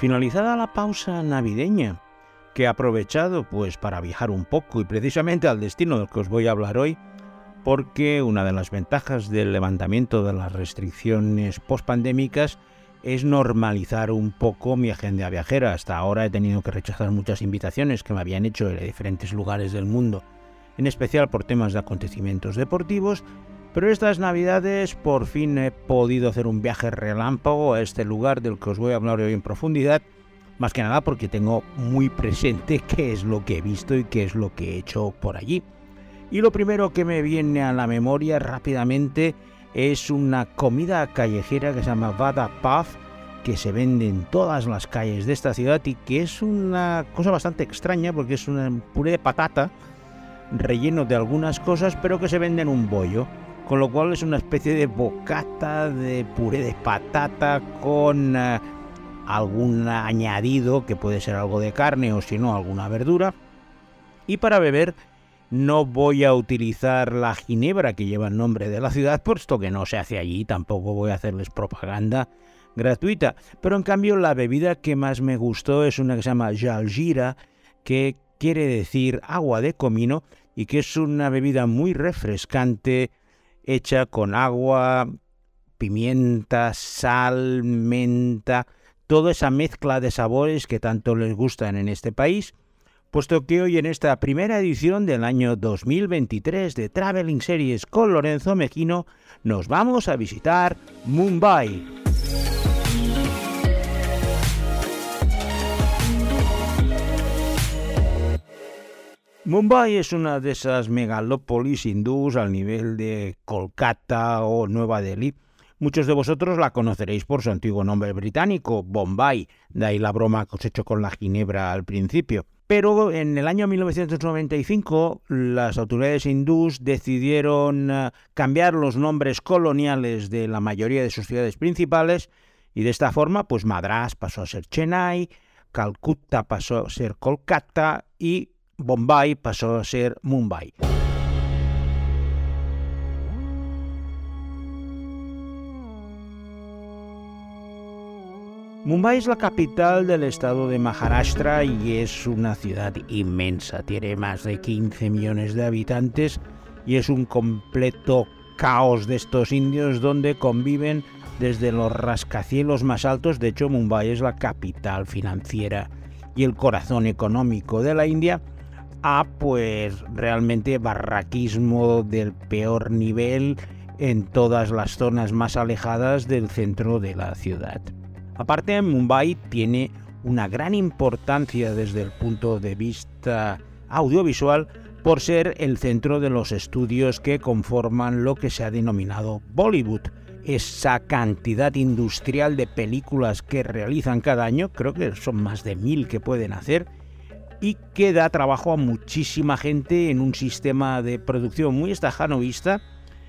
Finalizada la pausa navideña, que he aprovechado pues para viajar un poco y precisamente al destino del que os voy a hablar hoy, porque una de las ventajas del levantamiento de las restricciones pospandémicas es normalizar un poco mi agenda viajera. Hasta ahora he tenido que rechazar muchas invitaciones que me habían hecho de diferentes lugares del mundo, en especial por temas de acontecimientos deportivos, pero estas navidades por fin he podido hacer un viaje relámpago a este lugar del que os voy a hablar hoy en profundidad, más que nada porque tengo muy presente qué es lo que he visto y qué es lo que he hecho por allí. Y lo primero que me viene a la memoria rápidamente es una comida callejera que se llama Vada Puff, que se vende en todas las calles de esta ciudad y que es una cosa bastante extraña porque es un puré de patata relleno de algunas cosas pero que se vende en un bollo con lo cual es una especie de bocata de puré de patata con eh, algún añadido que puede ser algo de carne o si no alguna verdura. Y para beber no voy a utilizar la ginebra que lleva el nombre de la ciudad, puesto que no se hace allí, tampoco voy a hacerles propaganda gratuita. Pero en cambio la bebida que más me gustó es una que se llama Jalgira, que quiere decir agua de comino y que es una bebida muy refrescante, hecha con agua, pimienta, sal, menta, toda esa mezcla de sabores que tanto les gustan en este país, puesto que hoy en esta primera edición del año 2023 de Traveling Series con Lorenzo Mejino nos vamos a visitar Mumbai. Mumbai es una de esas megalópolis hindús al nivel de Kolkata o Nueva Delhi. Muchos de vosotros la conoceréis por su antiguo nombre británico, Bombay, de ahí la broma que os he hecho con la ginebra al principio. Pero en el año 1995 las autoridades hindús decidieron eh, cambiar los nombres coloniales de la mayoría de sus ciudades principales y de esta forma pues Madras pasó a ser Chennai, Calcuta pasó a ser Kolkata y Bombay pasó a ser Mumbai. Mumbai es la capital del estado de Maharashtra y es una ciudad inmensa. Tiene más de 15 millones de habitantes y es un completo caos de estos indios donde conviven desde los rascacielos más altos. De hecho, Mumbai es la capital financiera y el corazón económico de la India a pues realmente barraquismo del peor nivel en todas las zonas más alejadas del centro de la ciudad. Aparte, Mumbai tiene una gran importancia desde el punto de vista audiovisual por ser el centro de los estudios que conforman lo que se ha denominado Bollywood. Esa cantidad industrial de películas que realizan cada año, creo que son más de mil que pueden hacer, y que da trabajo a muchísima gente en un sistema de producción muy estajanovista.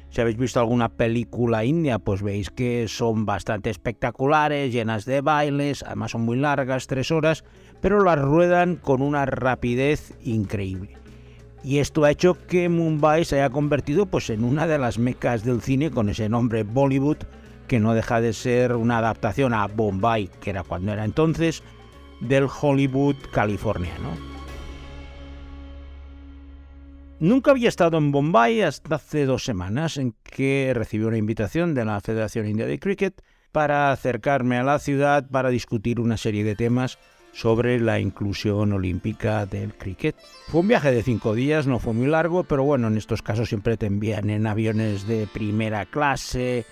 Si habéis visto alguna película india, pues veis que son bastante espectaculares, llenas de bailes, además son muy largas, tres horas, pero las ruedan con una rapidez increíble. Y esto ha hecho que Mumbai se haya convertido pues, en una de las mecas del cine con ese nombre Bollywood, que no deja de ser una adaptación a Bombay, que era cuando era entonces, del Hollywood californiano. Nunca había estado en Bombay hasta hace dos semanas en que recibí una invitación de la Federación India de Cricket para acercarme a la ciudad para discutir una serie de temas sobre la inclusión olímpica del cricket. Fue un viaje de cinco días, no fue muy largo, pero bueno, en estos casos siempre te envían en aviones de primera clase,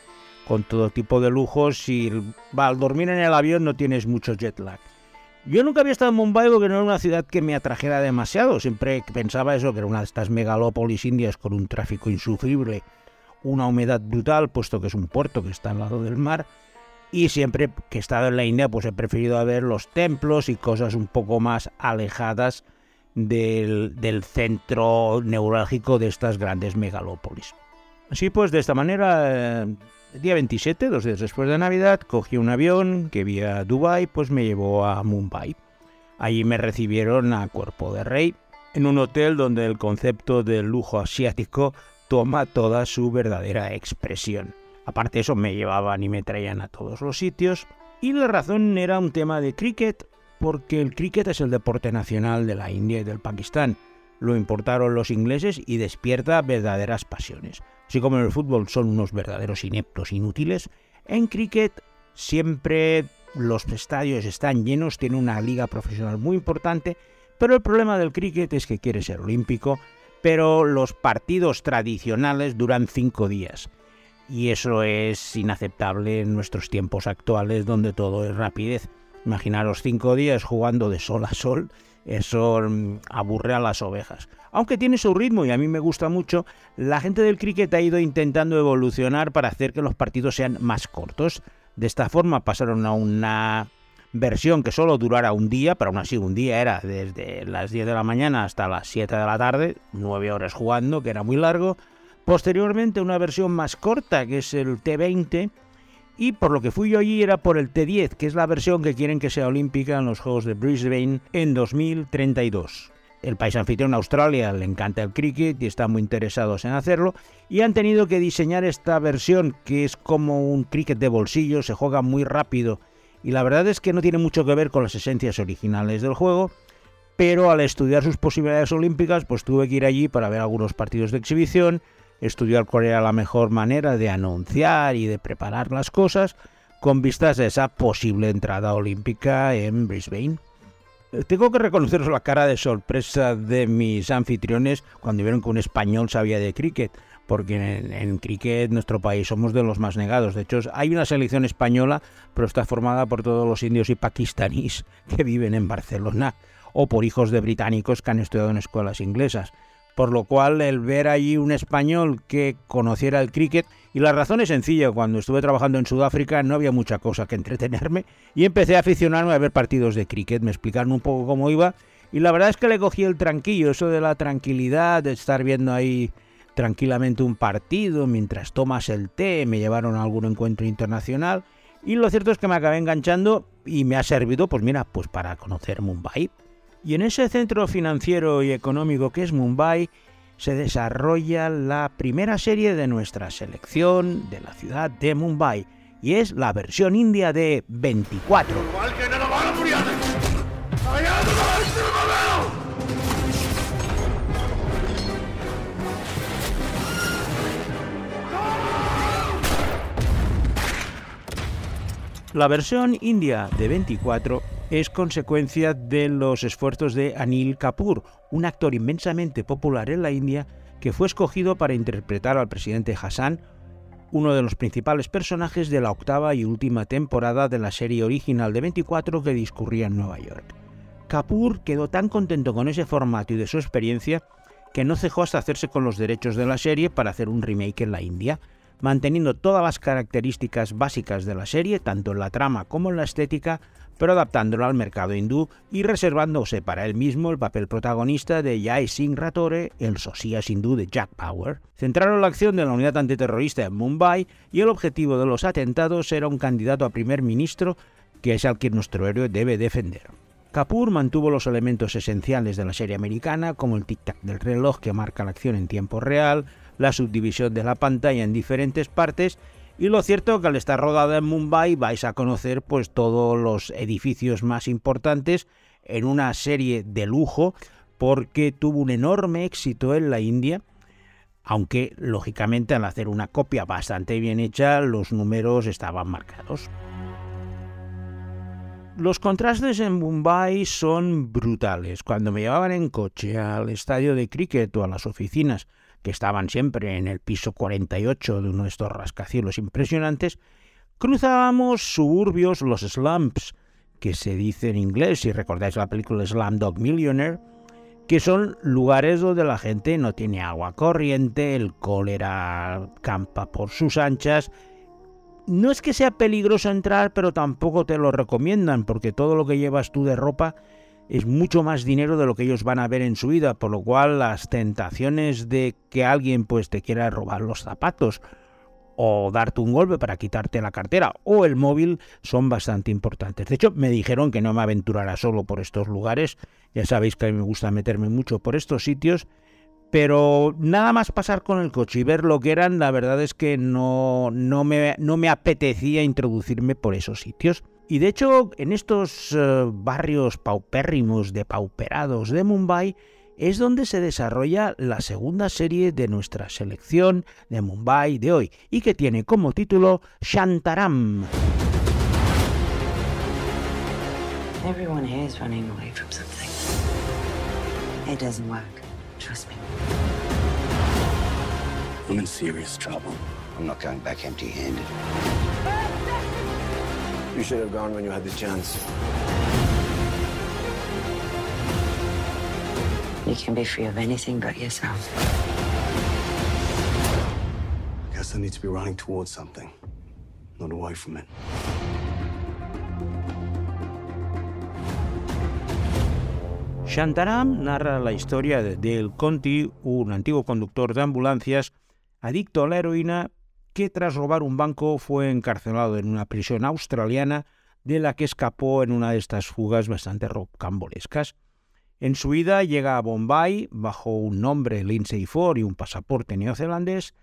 con todo tipo de lujos y al dormir en el avión no tienes mucho jet lag. Yo nunca había estado en Mumbai porque no era una ciudad que me atrajera demasiado. Siempre pensaba eso, que era una de estas megalópolis indias con un tráfico insufrible, una humedad brutal, puesto que es un puerto que está al lado del mar. Y siempre que he estado en la India, pues he preferido ver los templos y cosas un poco más alejadas del, centro neurálgico de estas grandes megalópolis. Así pues, de esta manera, eh, el día 27, dos días después de Navidad, cogí un avión que vía Dubai, pues me llevó a Mumbai. Allí me recibieron a cuerpo de rey, en un hotel donde el concepto del lujo asiático toma toda su verdadera expresión. Aparte de eso, me llevaban y me traían a todos los sitios. Y la razón era un tema de cricket, porque el cricket es el deporte nacional de la India y del Pakistán. Lo importaron los ingleses y despierta verdaderas pasiones. Así como en el fútbol son unos verdaderos ineptos inútiles, en cricket siempre los estadios están llenos, tiene una liga profesional muy importante, pero el problema del cricket es que quiere ser olímpico, pero los partidos tradicionales duran cinco días. Y eso es inaceptable en nuestros tiempos actuales donde todo es rapidez. Imaginaros cinco días jugando de sol a sol, eso mm, aburre a las ovejas. Aunque tiene su ritmo y a mí me gusta mucho, la gente del cricket ha ido intentando evolucionar para hacer que los partidos sean más cortos. De esta forma pasaron a una versión que solo durara un día, pero aún así un día era desde las 10 de la mañana hasta las 7 de la tarde, 9 horas jugando, que era muy largo. Posteriormente una versión más corta, que es el T20, y por lo que fui yo allí era por el T10, que es la versión que quieren que sea olímpica en los Juegos de Brisbane en 2032. El país anfitrión Australia le encanta el cricket y están muy interesados en hacerlo y han tenido que diseñar esta versión que es como un cricket de bolsillo, se juega muy rápido y la verdad es que no tiene mucho que ver con las esencias originales del juego, pero al estudiar sus posibilidades olímpicas pues tuve que ir allí para ver algunos partidos de exhibición, estudiar cuál era la mejor manera de anunciar y de preparar las cosas con vistas a esa posible entrada olímpica en Brisbane. Tengo que reconoceros la cara de sorpresa de mis anfitriones cuando vieron que un español sabía de cricket, porque en, en, cricket nuestro país somos de los más negados. De hecho, hay una selección española, pero está formada por todos los indios y pakistaníes que viven en Barcelona, o por hijos de británicos que han estudiado en escuelas inglesas por lo cual el ver allí un español que conociera el cricket, y la razón es sencilla, cuando estuve trabajando en Sudáfrica no había mucha cosa que entretenerme y empecé a aficionarme a ver partidos de cricket, me explicaron un poco cómo iba y la verdad es que le cogí el tranquillo, eso de la tranquilidad, de estar viendo ahí tranquilamente un partido mientras tomas el té, me llevaron a algún encuentro internacional y lo cierto es que me acabé enganchando y me ha servido, pues mira, pues para conocer Mumbai. Y en ese centro financiero y económico que es Mumbai se desarrolla la primera serie de nuestra selección de la ciudad de Mumbai y es la versión india de 24. La versión india de 24 es consecuencia de los esfuerzos de Anil Kapoor, un actor inmensamente popular en la India que fue escogido para interpretar al presidente Hassan, uno de los principales personajes de la octava y última temporada de la serie original de 24 que discurría en Nueva York. Kapoor quedó tan contento con ese formato y de su experiencia que no cejó hasta hacerse con los derechos de la serie para hacer un remake en la India, manteniendo todas las características básicas de la serie, tanto en la trama como en la estética, pero adaptándolo al mercado hindú y reservándose para él mismo el papel protagonista de Jai Singh Ratore, el socias hindú de Jack Power. Centraron la acción de la unidad antiterrorista en Mumbai y el objetivo de los atentados era un candidato a primer ministro que es al que nuestro héroe debe defender. Kapoor mantuvo los elementos esenciales de la serie americana, como el tic-tac del reloj que marca la acción en tiempo real, la subdivisión de la pantalla en diferentes partes y lo cierto es que al estar rodada en Mumbai vais a conocer pues todos los edificios más importantes en una serie de lujo porque tuvo un enorme éxito en la India, aunque lógicamente al hacer una copia bastante bien hecha los números estaban marcados. Los contrastes en Mumbai son brutales. Cuando me llevaban en coche al estadio de cricket o a las oficinas que estaban siempre en el piso 48 de uno de estos rascacielos impresionantes, cruzábamos suburbios, los slums, que se dice en inglés, si recordáis la película Slumdog Millionaire, que son lugares donde la gente no tiene agua corriente, el cólera campa por sus anchas. No es que sea peligroso entrar, pero tampoco te lo recomiendan, porque todo lo que llevas tú de ropa es mucho más dinero de lo que ellos van a ver en su vida, por lo cual las tentaciones de que alguien pues te quiera robar los zapatos o darte un golpe para quitarte la cartera o el móvil son bastante importantes. De hecho, me dijeron que no me aventurara solo por estos lugares. Ya sabéis que a mí me gusta meterme mucho por estos sitios. Pero nada más pasar con el coche y ver lo que eran, la verdad es que no, no, me, no me apetecía introducirme por esos sitios. Y de hecho, en estos eh, barrios paupérrimos, depauperados de Mumbai, es donde se desarrolla la segunda serie de nuestra selección de Mumbai de hoy y que tiene como título Shantaram. Everyone here is running away from something. It doesn't work. Trust me. I'm in serious trouble. I'm not going back empty-handed. You should have gone when you had the chance. You can be free of anything but yourself. I guess I need to be running towards something, not away from it. Shantaram narra la historia de Dale Conti, un antiguo conductor de ambulancias adicto a la heroína que tras robar un banco fue encarcelado en una prisión australiana de la que escapó en una de estas fugas bastante rocambolescas. En su ida llega a Bombay bajo un nombre Lindsay Ford y un pasaporte neozelandés,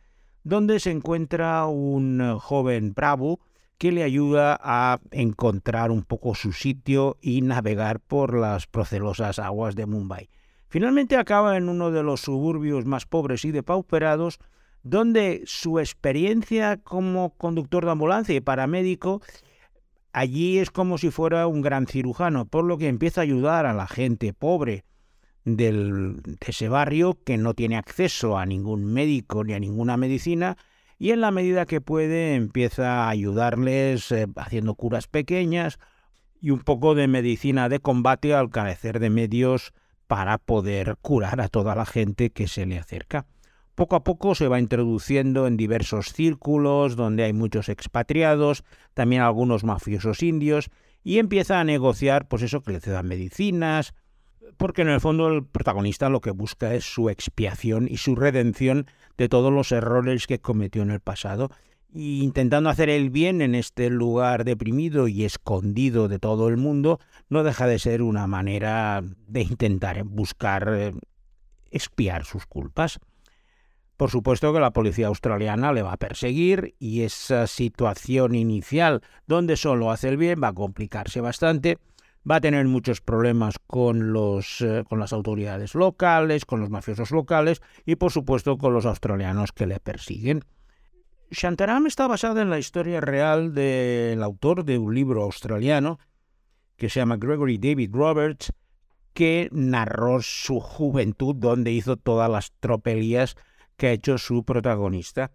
donde se encuentra un joven bravo que le ayuda a encontrar un poco su sitio y navegar por las procelosas aguas de Mumbai. Finalmente acaba en uno de los suburbios más pobres y depauperados, donde su experiencia como conductor de ambulancia y paramédico allí es como si fuera un gran cirujano, por lo que empieza a ayudar a la gente pobre del, de ese barrio que no tiene acceso a ningún médico ni a ninguna medicina y en la medida que puede empieza a ayudarles eh, haciendo curas pequeñas y un poco de medicina de combate al carecer de medios para poder curar a toda la gente que se le acerca poco a poco se va introduciendo en diversos círculos donde hay muchos expatriados, también algunos mafiosos indios, y empieza a negociar, pues eso, que le cedan medicinas, porque en el fondo el protagonista lo que busca es su expiación y su redención de todos los errores que cometió en el pasado, y intentando hacer el bien en este lugar deprimido y escondido de todo el mundo, no deja de ser una manera de intentar buscar eh, expiar sus culpas. Por supuesto que la policía australiana le va a perseguir y esa situación inicial donde solo hace el bien va a complicarse bastante. Va a tener muchos problemas con, los, eh, con las autoridades locales, con los mafiosos locales y por supuesto con los australianos que le persiguen. Shantaram está basada en la historia real del autor de un libro australiano que se llama Gregory David Roberts, que narró su juventud donde hizo todas las tropelías que ha hecho su protagonista.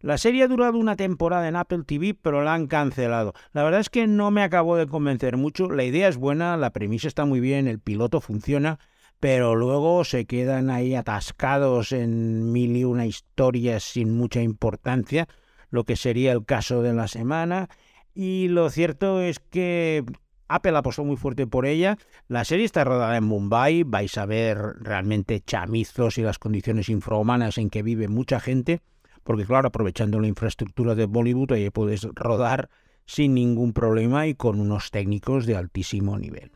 La serie ha durado una temporada en Apple TV, pero la han cancelado. La verdad es que no me acabó de convencer mucho. La idea es buena, la premisa está muy bien, el piloto funciona, pero luego se quedan ahí atascados en mil y una historias sin mucha importancia, lo que sería el caso de la semana. Y lo cierto es que Apple apostó muy fuerte por ella. La serie está rodada en Mumbai, vais a ver realmente chamizos y las condiciones infrahumanas en que vive mucha gente, porque claro, aprovechando la infraestructura de Bollywood, ahí puedes rodar sin ningún problema y con unos técnicos de altísimo nivel.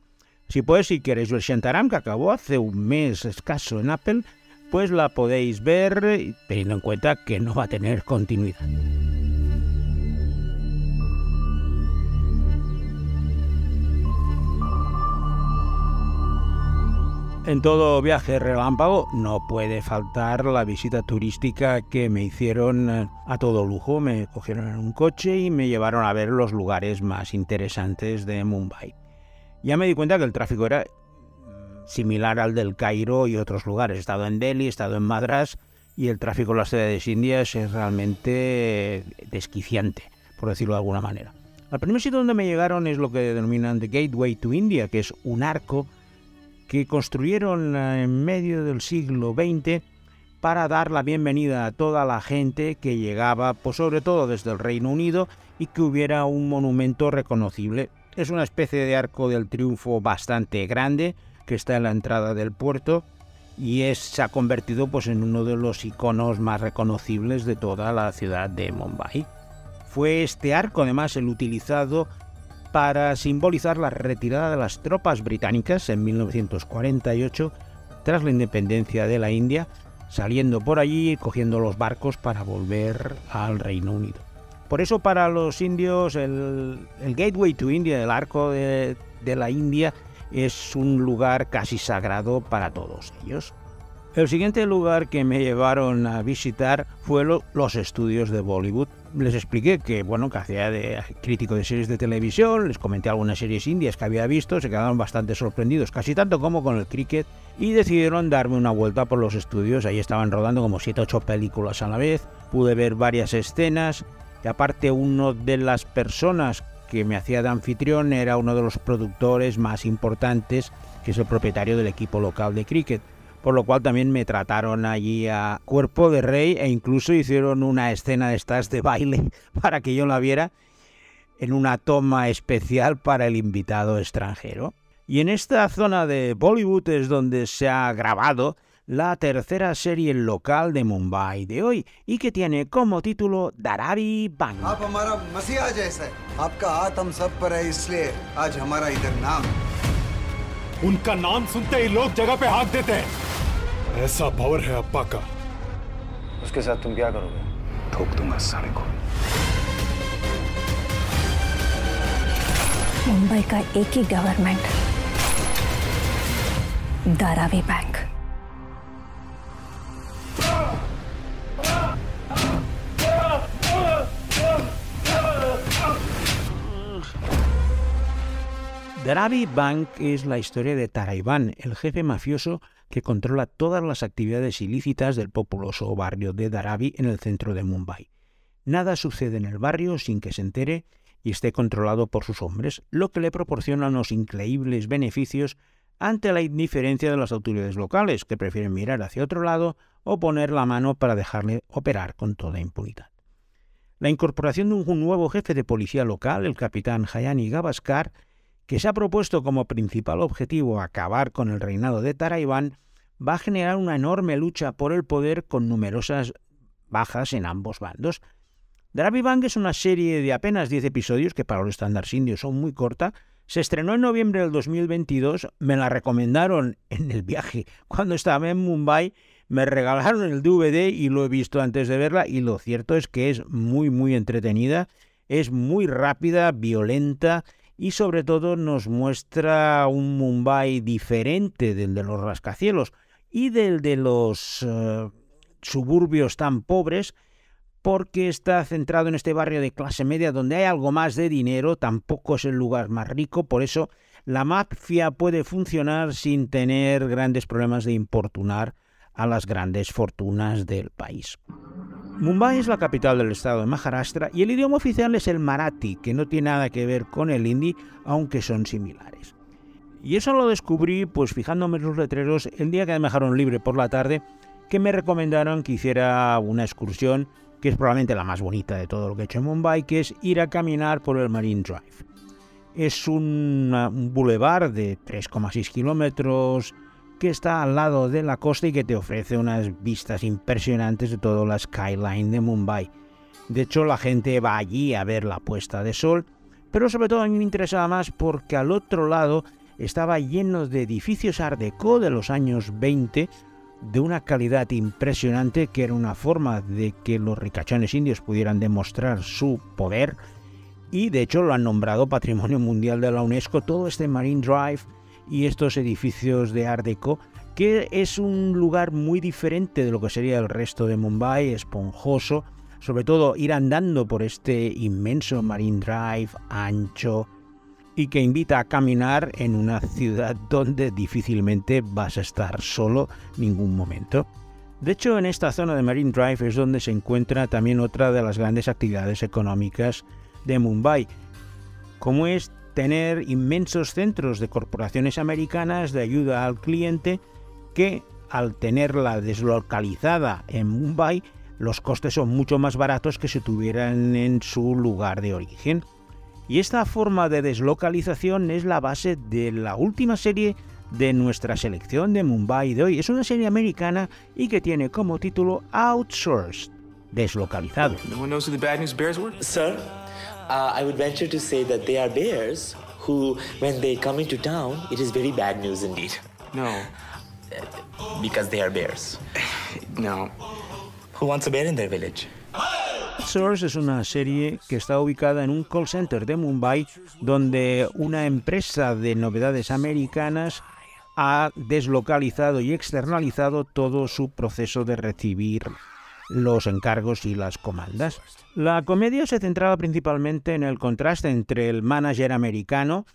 Si pues, si queréis ver Shantaram, que acabó hace un mes escaso en Apple, pues la podéis ver teniendo en cuenta que no va a tener continuidad. En todo viaje relámpago no puede faltar la visita turística que me hicieron eh, a todo lujo. Me cogieron en un coche y me llevaron a ver los lugares más interesantes de Mumbai. Ya me di cuenta que el tráfico era mm, similar al del Cairo y otros lugares. He estado en Delhi, he estado en Madras y el tráfico en las ciudades indias es realmente desquiciante, por decirlo de alguna manera. El primer sitio donde me llegaron es lo que denominan The Gateway to India, que es un arco que construyeron eh, en medio del siglo XX para dar la bienvenida a toda la gente que llegaba, pues sobre todo desde el Reino Unido, y que hubiera un monumento reconocible. Es una especie de arco del triunfo bastante grande que está en la entrada del puerto y es, se ha convertido pues, en uno de los iconos más reconocibles de toda la ciudad de Mumbai. Fue este arco además el utilizado para simbolizar la retirada de las tropas británicas en 1948 tras la independencia de la India, saliendo por allí y cogiendo los barcos para volver al Reino Unido. Por eso para los indios el, Gateway to India, el arco de, de la India, es un lugar casi sagrado para todos ellos. El siguiente lugar que me llevaron a visitar fue los estudios de Bollywood. Les expliqué que, bueno, que hacía de crítico de series de televisión, les comenté algunas series indias que había visto, se quedaron bastante sorprendidos, casi tanto como con el cricket, y decidieron darme una vuelta por los estudios. Ahí estaban rodando como 7 o 8 películas a la vez, pude ver varias escenas, y aparte uno de las personas que me hacía de anfitrión era uno de los productores más importantes, que es el propietario del equipo local de cricket por lo cual también me trataron allí a cuerpo de rey e incluso hicieron una escena de estas de baile para que yo la viera en una toma especial para el invitado extranjero. Y en esta zona de Bollywood es donde se ha grabado la tercera serie local de Mumbai de hoy y que tiene como título Darabi Bang. ऐसा power है अप्पा का उसके साथ तुम क्या करोगे ठोक दूंगा साले को मुंबई का एक ही गवर्नमेंट Dharavi bank Dharavi Bank es la historia de Taraibán, el jefe mafioso que controla todas las actividades ilícitas del populoso barrio de Dharavi en el centro de Mumbai. Nada sucede en el barrio sin que se entere y esté controlado por sus hombres, lo que le proporciona unos increíbles beneficios ante la indiferencia de las autoridades locales, que prefieren mirar hacia otro lado o poner la mano para dejarle operar con toda impunidad. La incorporación de un nuevo jefe de policía local, el capitán Hayani Gavaskar, que se ha propuesto como principal objetivo acabar con el reinado de Taraibán, va a generar una enorme lucha por el poder con numerosas bajas en ambos bandos. Dravi Bang es una serie de apenas 10 episodios que para los estándares indios son muy corta. Se estrenó en noviembre del 2022, me la recomendaron en el viaje cuando estaba en Mumbai, me regalaron el DVD y lo he visto antes de verla y lo cierto es que es muy muy entretenida, es muy rápida, violenta y sobre todo nos muestra un Mumbai diferente del de los rascacielos y del de los eh, suburbios tan pobres porque está centrado en este barrio de clase media donde hay algo más de dinero, tampoco es el lugar más rico, por eso la mafia puede funcionar sin tener grandes problemas de importunar a las grandes fortunas del país. Mumbai es la capital del estado de Maharashtra y el idioma oficial es el marathi, que no tiene nada que ver con el hindi, aunque son similares. Y eso lo descubrí pues fijándome en los letreros el día que me dejaron libre por la tarde, que me recomendaron que hiciera una excursión, que es probablemente la más bonita de todo lo que he hecho en Mumbai, que es ir a caminar por el Marine Drive. Es un, un boulevard de 3,6 kilómetros, que está al lado de la costa y que te ofrece unas vistas impresionantes de toda la skyline de Mumbai. De hecho, la gente va allí a ver la puesta de sol, pero sobre todo a mí me interesaba más porque al otro lado estaba lleno de edificios art déco de los años 20 de una calidad impresionante que era una forma de que los ricachones indios pudieran demostrar su poder y de hecho lo han nombrado Patrimonio Mundial de la UNESCO todo este Marine Drive y estos edificios de Art Deco, que es un lugar muy diferente de lo que sería el resto de Mumbai, esponjoso, sobre todo ir andando por este inmenso Marine Drive ancho y que invita a caminar en una ciudad donde difícilmente vas a estar solo ningún momento. De hecho, en esta zona de Marine Drive es donde se encuentra también otra de las grandes actividades económicas de Mumbai, como es tener inmensos centros de corporaciones americanas de ayuda al cliente que al tenerla deslocalizada en Mumbai, los costes son mucho más baratos que si tuvieran en su lugar de origen. Y esta forma de deslocalización es la base de la última serie de nuestra selección de Mumbai de hoy. Es una serie americana y que tiene como título Outsourced, deslocalizado. Uh, I would venture to say that they are bears who, when they come into town, it is very bad news indeed. No. Because they are bears. no. Who wants a bear in their village? Outsource es una serie que está ubicada en un call center de Mumbai donde una empresa de novedades americanas ha deslocalizado y externalizado todo su proceso de recibir los encargos y las comandas. La comedia se centraba principalmente en el contraste entre el manager americano,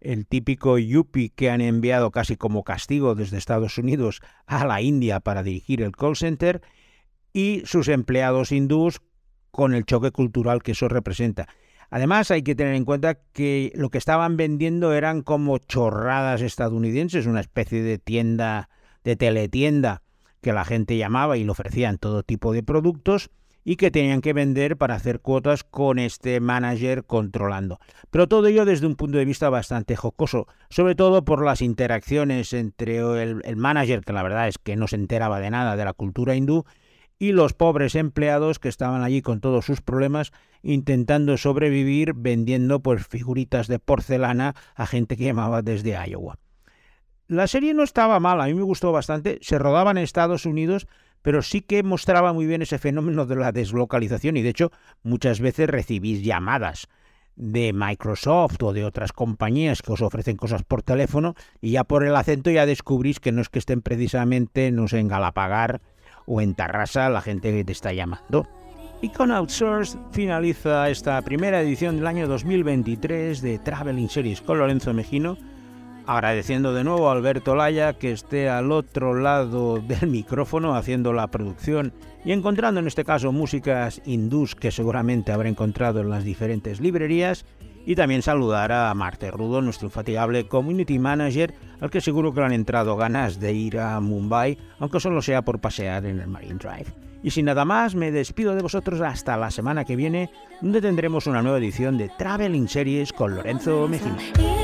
el típico yuppie que han enviado casi como castigo desde Estados Unidos a la India para dirigir el call center, y sus empleados hindús con el choque cultural que eso representa. Además, hay que tener en cuenta que lo que estaban vendiendo eran como chorradas estadounidenses, una especie de tienda, de teletienda, que la gente llamaba y le ofrecían todo tipo de productos y que tenían que vender para hacer cuotas con este manager controlando. Pero todo ello desde un punto de vista bastante jocoso, sobre todo por las interacciones entre el, manager, que la verdad es que no se enteraba de nada de la cultura hindú, y los pobres empleados que estaban allí con todos sus problemas intentando sobrevivir vendiendo pues figuritas de porcelana a gente que llamaba desde Iowa. La serie no estaba mal, a mí me gustó bastante, se rodaba en Estados Unidos, pero sí que mostraba muy bien ese fenómeno de la deslocalización y de hecho muchas veces recibís llamadas de Microsoft o de otras compañías que os ofrecen cosas por teléfono y ya por el acento ya descubrís que no es que estén precisamente, no sé, en Galapagar o en Tarrasa la gente que te está llamando. Y con Outsource finaliza esta primera edición del año 2023 de Traveling Series con Lorenzo Mejino, agradeciendo de nuevo a Alberto Laya que esté al otro lado del micrófono haciendo la producción y encontrando en este caso músicas hindús que seguramente habrá encontrado en las diferentes librerías y también saludar a Marte Rudo, nuestro infatigable community manager, al que seguro que le han entrado ganas de ir a Mumbai, aunque solo sea por pasear en el Marine Drive. Y sin nada más, me despido de vosotros hasta la semana que viene, donde tendremos una nueva edición de Traveling Series con Lorenzo Mejía.